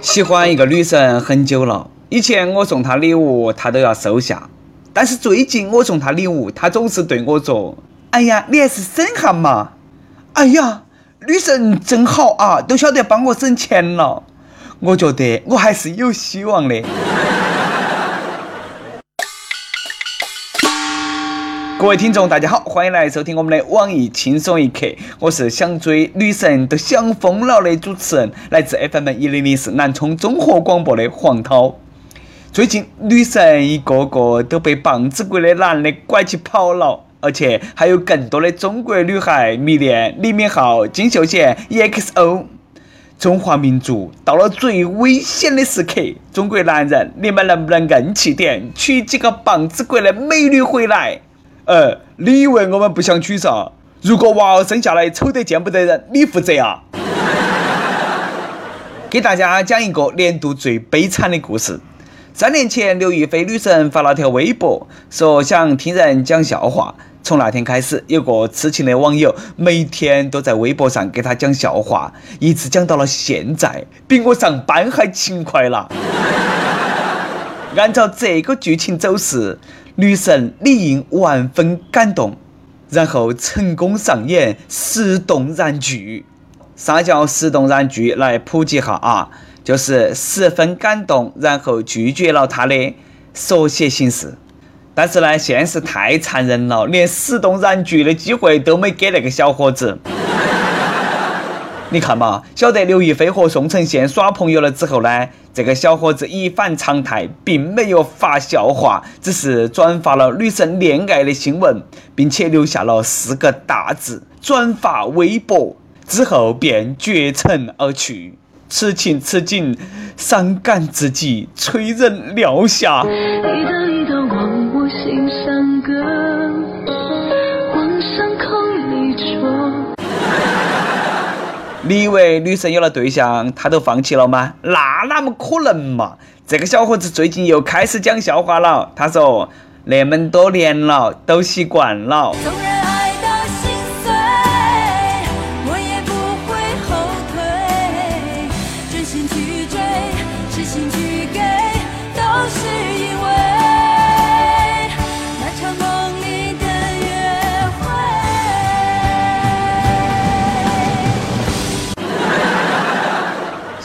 喜欢一个女生很久了，以前我送她礼物，她都要收下。但是最近我送她礼物，她总是对我说：“哎呀，你还是省下嘛！”哎呀，女神真好啊，都晓得帮我省钱了。我觉得我还是有希望的。各位听众，大家好，欢迎来收听我们的网易轻松一刻。我是想追女神都想疯了的主持人，来自 FM 一零零四南充综合广播的黄涛。最近女神一个个都被棒子国的男的拐起跑了，而且还有更多的中国女孩迷恋李敏镐、金秀贤、EXO。中华民族到了最危险的时刻，中国男人，你们能不能硬气点，娶几个棒子国的美女回来？呃，你以为我们不想娶啥？如果娃儿生下来丑得见不得人，你负责啊！给大家讲一个年度最悲惨的故事。三年前，刘亦菲女神发了条微博，说想听人讲笑话。从那天开始，有个痴情的网友每天都在微博上给她讲笑话，一直讲到了现在，比我上班还勤快了。按照这个剧情走势。女神理应万分感动，然后成功上演石动燃剧。啥叫石动燃剧？来普及下啊，就是十分感动，然后拒绝了他的缩写形式。但是呢，现实太残忍了，连石动燃剧的机会都没给那个小伙子。你看嘛，晓得刘亦菲和宋承宪耍朋友了之后呢，这个小伙子一反常态，并没有发笑话，只是转发了女生恋爱的新闻，并且留下了四个大字：转发微博之后便绝尘而去。此情此景，伤感至极，催人泪下。你以为女生有了对象，她都放弃了吗？那哪么可能嘛！这个小伙子最近又开始讲笑话了。他说：“那么多年了，都习惯了。”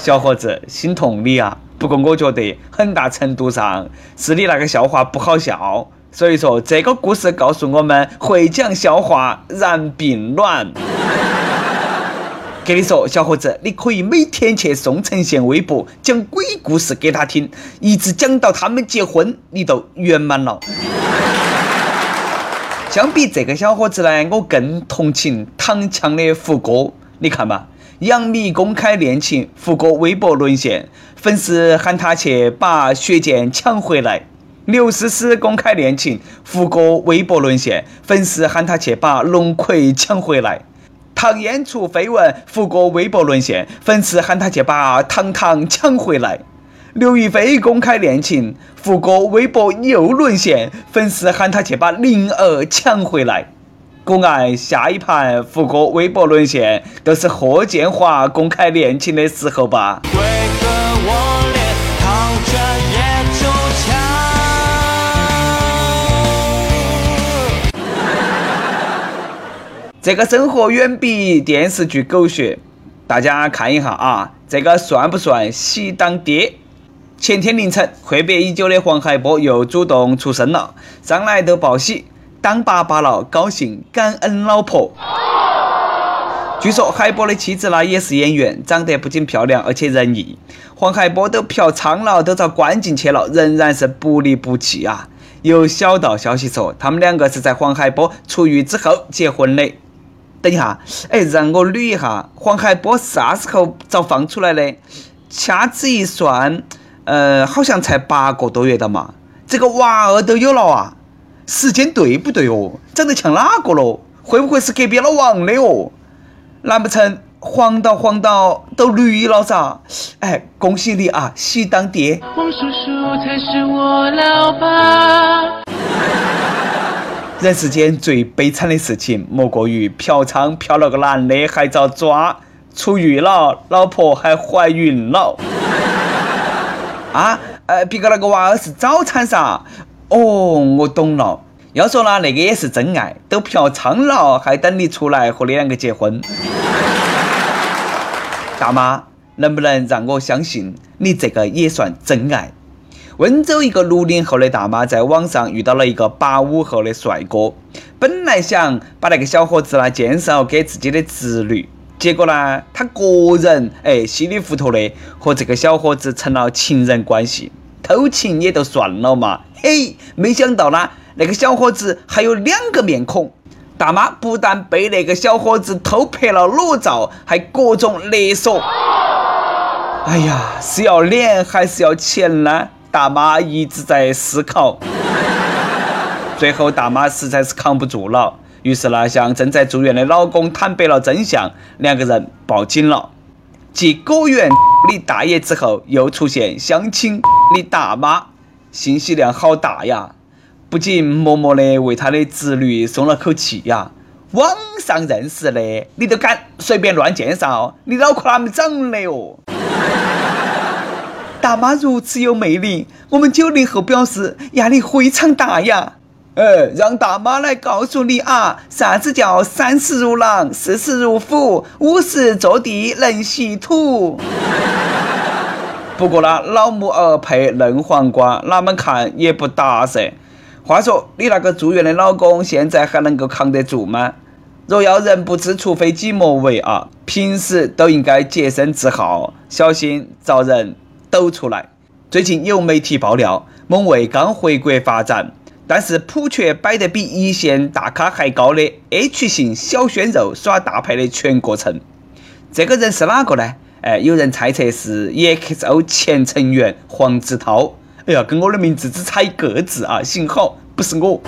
小伙子，心痛你啊！不过我觉得很大程度上是你那个笑话不好笑，所以说这个故事告诉我们，会讲笑话然并卵。跟你说，小伙子，你可以每天去宋承宪微博讲鬼故事给他听，一直讲到他们结婚，你都圆满了。相比这个小伙子呢，我更同情躺枪的胡歌，你看吧。杨幂公开恋情，胡歌微博沦陷，粉丝喊他去把血溅抢回来。刘诗诗公开恋情，胡歌微博沦陷，粉丝喊他去把龙葵抢回来。唐嫣出绯闻，胡歌微博沦陷，粉丝喊他去把糖糖抢回来。刘亦菲公开恋情，胡歌微博又沦陷，粉丝喊他去把灵儿抢回来。国外下一盘胡歌微博沦陷，都是霍建华公开恋情的时候吧？这个生活远比电视剧狗血，大家看一下啊，这个算不算喜当爹？前天凌晨，阔别已久的黄海波又主动出声了，上来都报喜。当爸爸了，高兴，感恩老婆。据说海波的妻子呢也是演员，长得不仅漂亮，而且仁义。黄海波都嫖娼了，都遭关进去了，仍然是不离不弃啊！有小道消息说，他们两个是在黄海波出狱之后结婚的。等一下，哎，让我捋一下，黄海波啥时候遭放出来的？掐指一算，呃，好像才八个多月的嘛，这个娃儿都有了啊！时间对不对哦？长得像哪个喽？会不会是隔壁老王的哦？难不成黄到黄到都绿了噻？哎，恭喜你啊，喜当爹！黄叔叔才是我老爸。人世间最悲惨的事情，莫过于嫖娼嫖了个男的还遭抓，出狱了，老婆还怀孕了。啊，呃，别个那个娃儿是早产噻。哦，我懂了。要说呢，那个也是真爱，都嫖娼了，还等你出来和你两个结婚。大妈，能不能让我相信你这个也算真爱？温州一个六零后的大妈在网上遇到了一个八五后的帅哥，本来想把那个小伙子呢介绍给自己的侄女，结果呢，他个人哎稀里糊涂的和这个小伙子成了情人关系，偷情也就算了嘛，嘿，没想到呢，那个小伙子还有两个面孔，大妈不但被那个小伙子偷拍了裸照，还各种勒索，哎呀，是要脸还是要钱呢？大妈一直在思考，最后大妈实在是扛不住了，于是呢向正在住院的老公坦白了真相，两个人报警了。继果园李大爷之后，又出现相亲。你大妈，信息量好大呀！不仅默默的为他的侄女松了口气呀，网上认识的你都敢随便乱介绍，你脑壳哪么长的哦？大妈如此有魅力，我们九零后表示压力非常大呀。呃，让大妈来告诉你啊，啥子叫三十如狼，四十如虎，五十坐地能吸土。不过呢，老母鹅配嫩黄瓜，哪们看也不搭噻。话说，你那个住院的老公现在还能够扛得住吗？若要人不知，除非己莫为啊！平时都应该洁身自好，小心遭人。抖出来。最近有媒体爆料，某位刚回国发展，但是普却摆得比一线大咖还高的 H 型小鲜肉耍大牌的全过程。这个人是哪个呢？哎，有人猜测是 EXO 前成员黄子韬。哎呀，跟我的名字只差一个字啊！幸好不是我。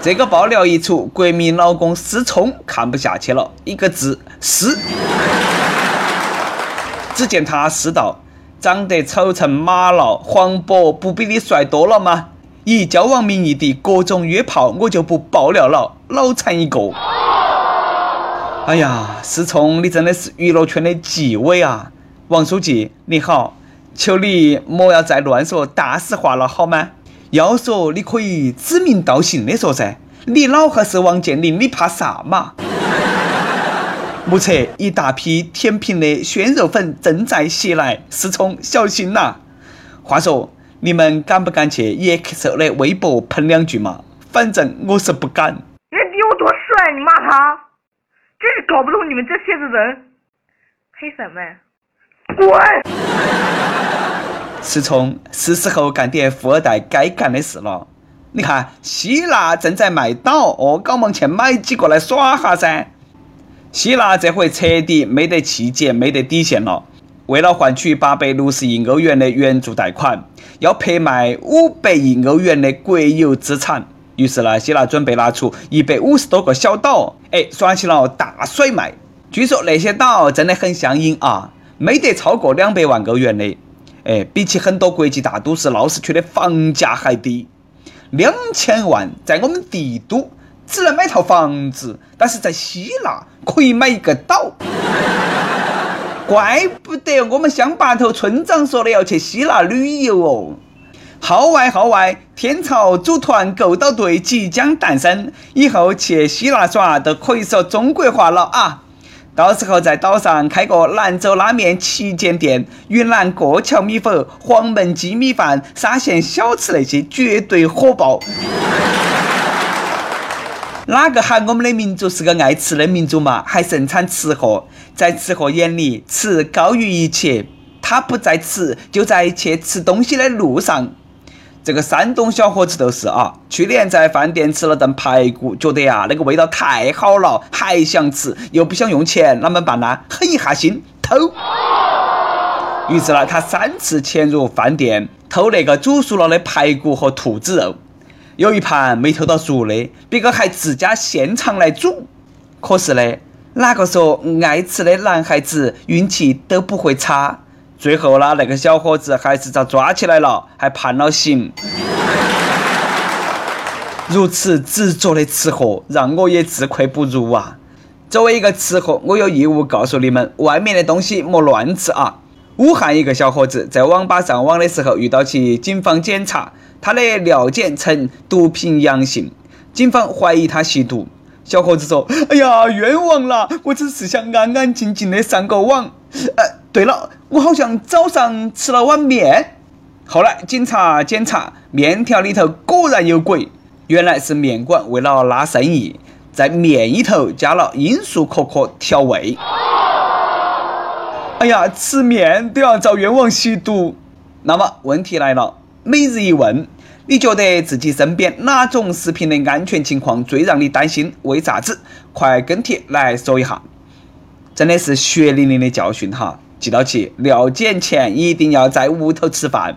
这个爆料一出，国民老公思聪看不下去了，一个字：是。只见他诗道：“长得丑成马了，黄渤不比你帅多了吗？以交往名义的各种约炮，我就不爆料了，脑残一个。”哎呀，思聪，你真的是娱乐圈的纪委啊！王书记，你好，求你莫要再乱说大实话了，好吗？要说你可以指名道姓的说噻，你老汉是王健林，你怕啥嘛？目测一大批甜品的鲜肉粉正在袭来，思聪小心呐！话说，你们敢不敢去 EXO 的微博喷两句嘛？反正我是不敢。人家比我多帅，你骂他？真是搞不懂你们这些子人！黑粉们，滚！思聪，是时候干点富二代该干的事了。你看，希腊正在卖岛，哦，赶忙去买几个来耍哈噻。希腊这回彻底没得气节、没得底线了。为了换取八百六十亿欧元的援助贷款，要拍卖五百亿欧元的国有资产。于是呢，希腊准备拿出一百五十多个小岛，哎，耍起了大甩卖。据说那些岛真的很相应啊，没得超过两百万欧元的。哎，比起很多国际大都市闹市区的房价还低，两千万在我们帝都。只能买套房子，但是在希腊可以买一个岛，怪不得我们乡坝头村长说的要去希腊旅游哦。号外号外，天朝组团购岛队即将诞生，以后去希腊耍都可以说中国话了啊！到时候在岛上开个兰州拉面旗舰店、云南过桥米粉、黄焖鸡米饭、沙县小吃那些绝对火爆。哪个喊我们的民族是个爱吃的民族嘛？还盛产吃货，在吃货眼里，吃高于一切。他不在吃，就在去吃东西的路上。这个山东小伙子都是啊，去年在饭店吃了顿排骨，觉得呀那个味道太好了，还想吃，又不想用钱，啷么办呢？狠一下心，偷。于是呢，他三次潜入饭店偷那个煮熟了的排骨和兔子肉。有一盘没偷到熟的，别个还自家现场来煮。可是呢，哪个说爱吃的男孩子运气都不会差？最后呢，那个小伙子还是遭抓起来了，还判了刑。如此执着的吃货，让我也自愧不如啊！作为一个吃货，我有义务告诉你们，外面的东西莫乱吃啊！武汉一个小伙子在网吧上网的时候遇到起警方检查，他的尿检呈毒品阳性，警方怀疑他吸毒。小伙子说：“哎呀，冤枉了！我只是想安安静静的上个网。呃，对了，我好像早上吃了碗面。后来警察检查，面条里头果然有鬼，原来是面馆为了拉生意。”在面里头加了罂粟壳壳调味。哎呀，吃面都要遭冤枉吸毒。那么问题来了，每日一问，你觉得自己身边哪种食品的安全情况最让你担心？为啥子？快跟帖来说一下。真的是血淋淋的教训哈！记到起，尿检前一定要在屋头吃饭。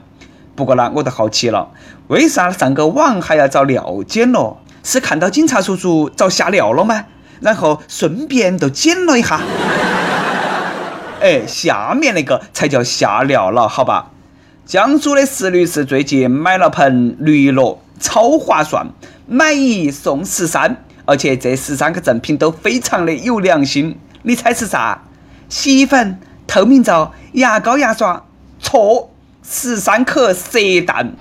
不过呢，我都好奇了，为啥上个网还要找尿检咯？是看到警察叔叔遭吓尿了吗？然后顺便都检了一下。哎，下面那个才叫吓尿了，好吧？江苏的石女士最近买了盆绿萝，超划算，买一送十三，而且这十三个赠品都非常的有良心。你猜是啥？洗衣粉、透明皂、牙膏、牙刷？错，十三颗蛇蛋。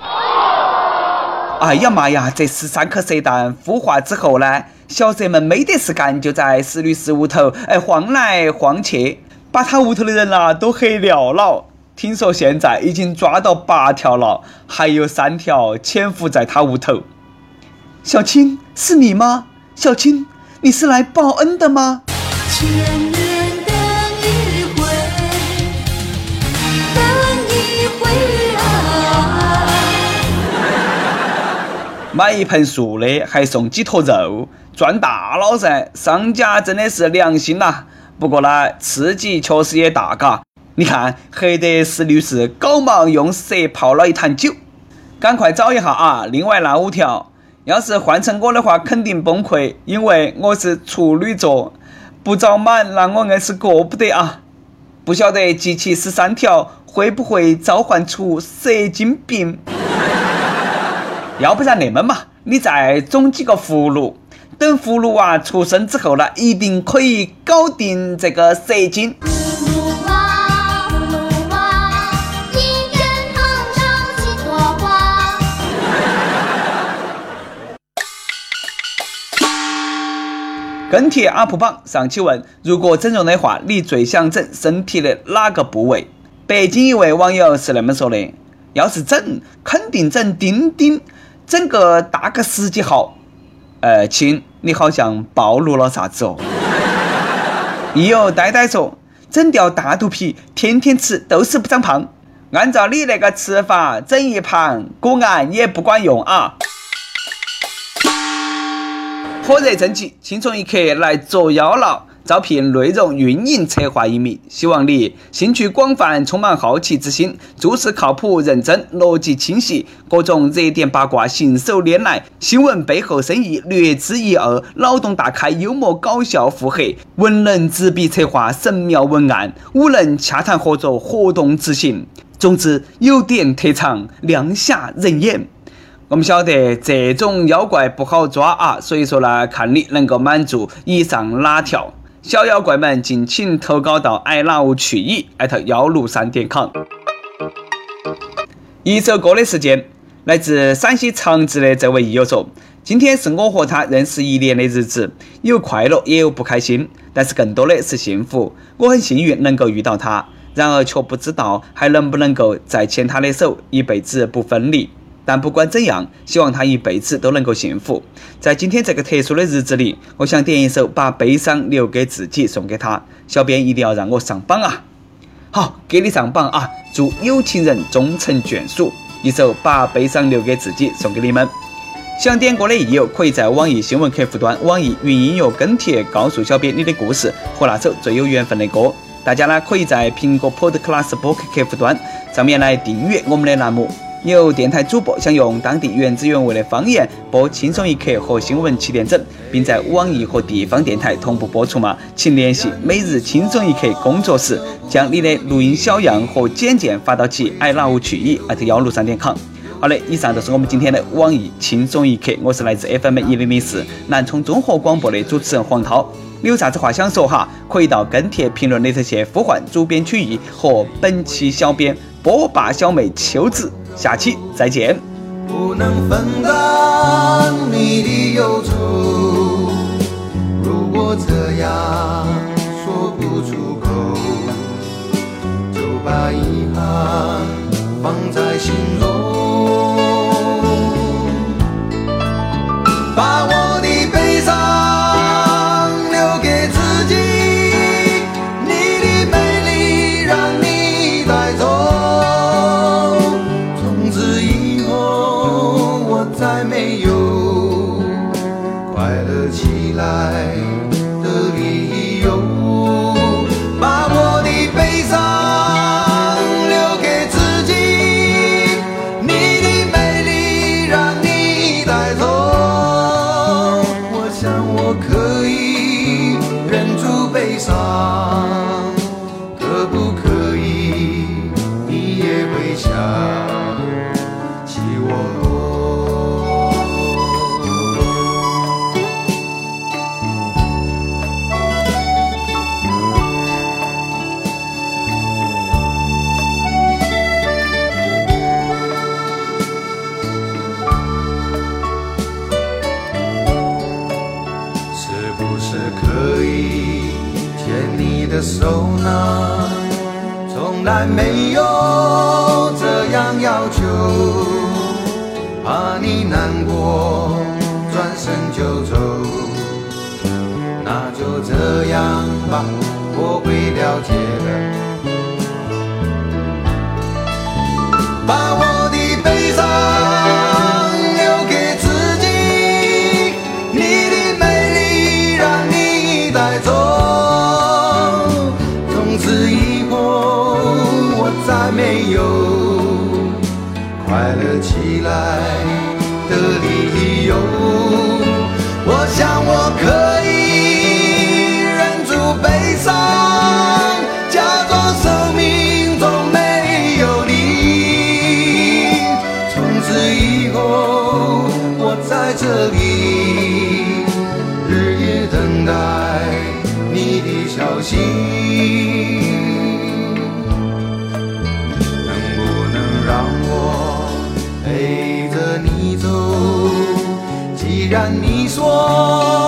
哎呀妈呀！这十三颗蛇蛋孵化之后呢，小蛇们没得事干，就在石律师屋头哎晃来晃去，把他屋头的人呐都吓尿了。听说现在已经抓到八条了，还有三条潜伏在他屋头。小青，是你吗？小青，你是来报恩的吗？买一盆素的，还送几坨肉，赚大了噻！商家真的是良心呐。不过呢，刺激确实也大嘎。你看，黑德石律师赶忙用蛇泡了一坛酒，赶快找一下啊！另外那五条，要是换成我的话，肯定崩溃，因为我是处女座，不找满，那我硬是过不得啊！不晓得集齐十三条，会不会召唤出蛇精病？要不然那么嘛，你再种几个葫芦，等葫芦娃出生之后呢，一定可以搞定这个蛇精。跟帖 UP 榜上期问：如果整容的话，你最想整身体的哪个部位？北京一位网友是那么说的：要是整，肯定整丁丁。整个大个十几号，呃，亲，你好像暴露了啥子哦？亦有呆呆说，整掉大肚皮，天天吃都是不长胖。按照你那个吃法，整一盘果然也不管用啊。火热征集，轻松一刻来捉妖了。招聘内容运营策划一名，希望你兴趣广泛，充满好奇之心，做事靠谱认真，逻辑清晰，各种热点八卦信手拈来，新闻背后深意略知一二，脑洞大开，幽默搞笑腹黑，文能执笔策划神妙文案，武能洽谈合作活动执行。总之，有点特长，亮瞎人眼。我们晓得这种妖怪不好抓啊，所以说呢，看你能够满足以上哪条。小妖怪们，敬请投稿到 i love 去矣艾特幺六三点 com。一首歌的时间，来自陕西长治的这位益友说：“今天是我和他认识一年的日子，有快乐也有不开心，但是更多的是幸福。我很幸运能够遇到他，然而却不知道还能不能够再牵他的手，一辈子不分离。”但不管怎样，希望他一辈子都能够幸福。在今天这个特殊的日子里，我想点一首《把悲伤留给自己》送给他。小编一定要让我上榜啊！好，给你上榜啊！祝有情人终成眷属。一首《把悲伤留给自己》送给你们。想点歌的益友，可以在网易新闻客户端、网易云音乐跟帖告诉小编你的故事和那首最有缘分的歌。大家呢，可以在苹果 Podcast 播客客户端上面来订阅我们的栏目。有电台主播想用当地原汁原味的方言播《轻松一刻》和《新闻七点整》，并在网易和地方电台同步播出吗？请联系每日《轻松一刻》工作室，将你的录音小样和简介发到其 i love 曲艺艾特幺六三点 com。好的，以上就是我们今天的网易《轻松一刻》，我是来自 FM 一零零四南充综合广播的主持人黄涛。你有啥子话想说哈？可以到跟帖评论里头去呼唤主编曲艺和本期小编波霸小妹秋子。下期再见。不能分担你的忧愁如果这样说不出口就把遗憾放在心中。的手呢？从来没有这样要求怕你难过转身就走。那就这样吧我会了解的。心能不能让我陪着你走？既然你说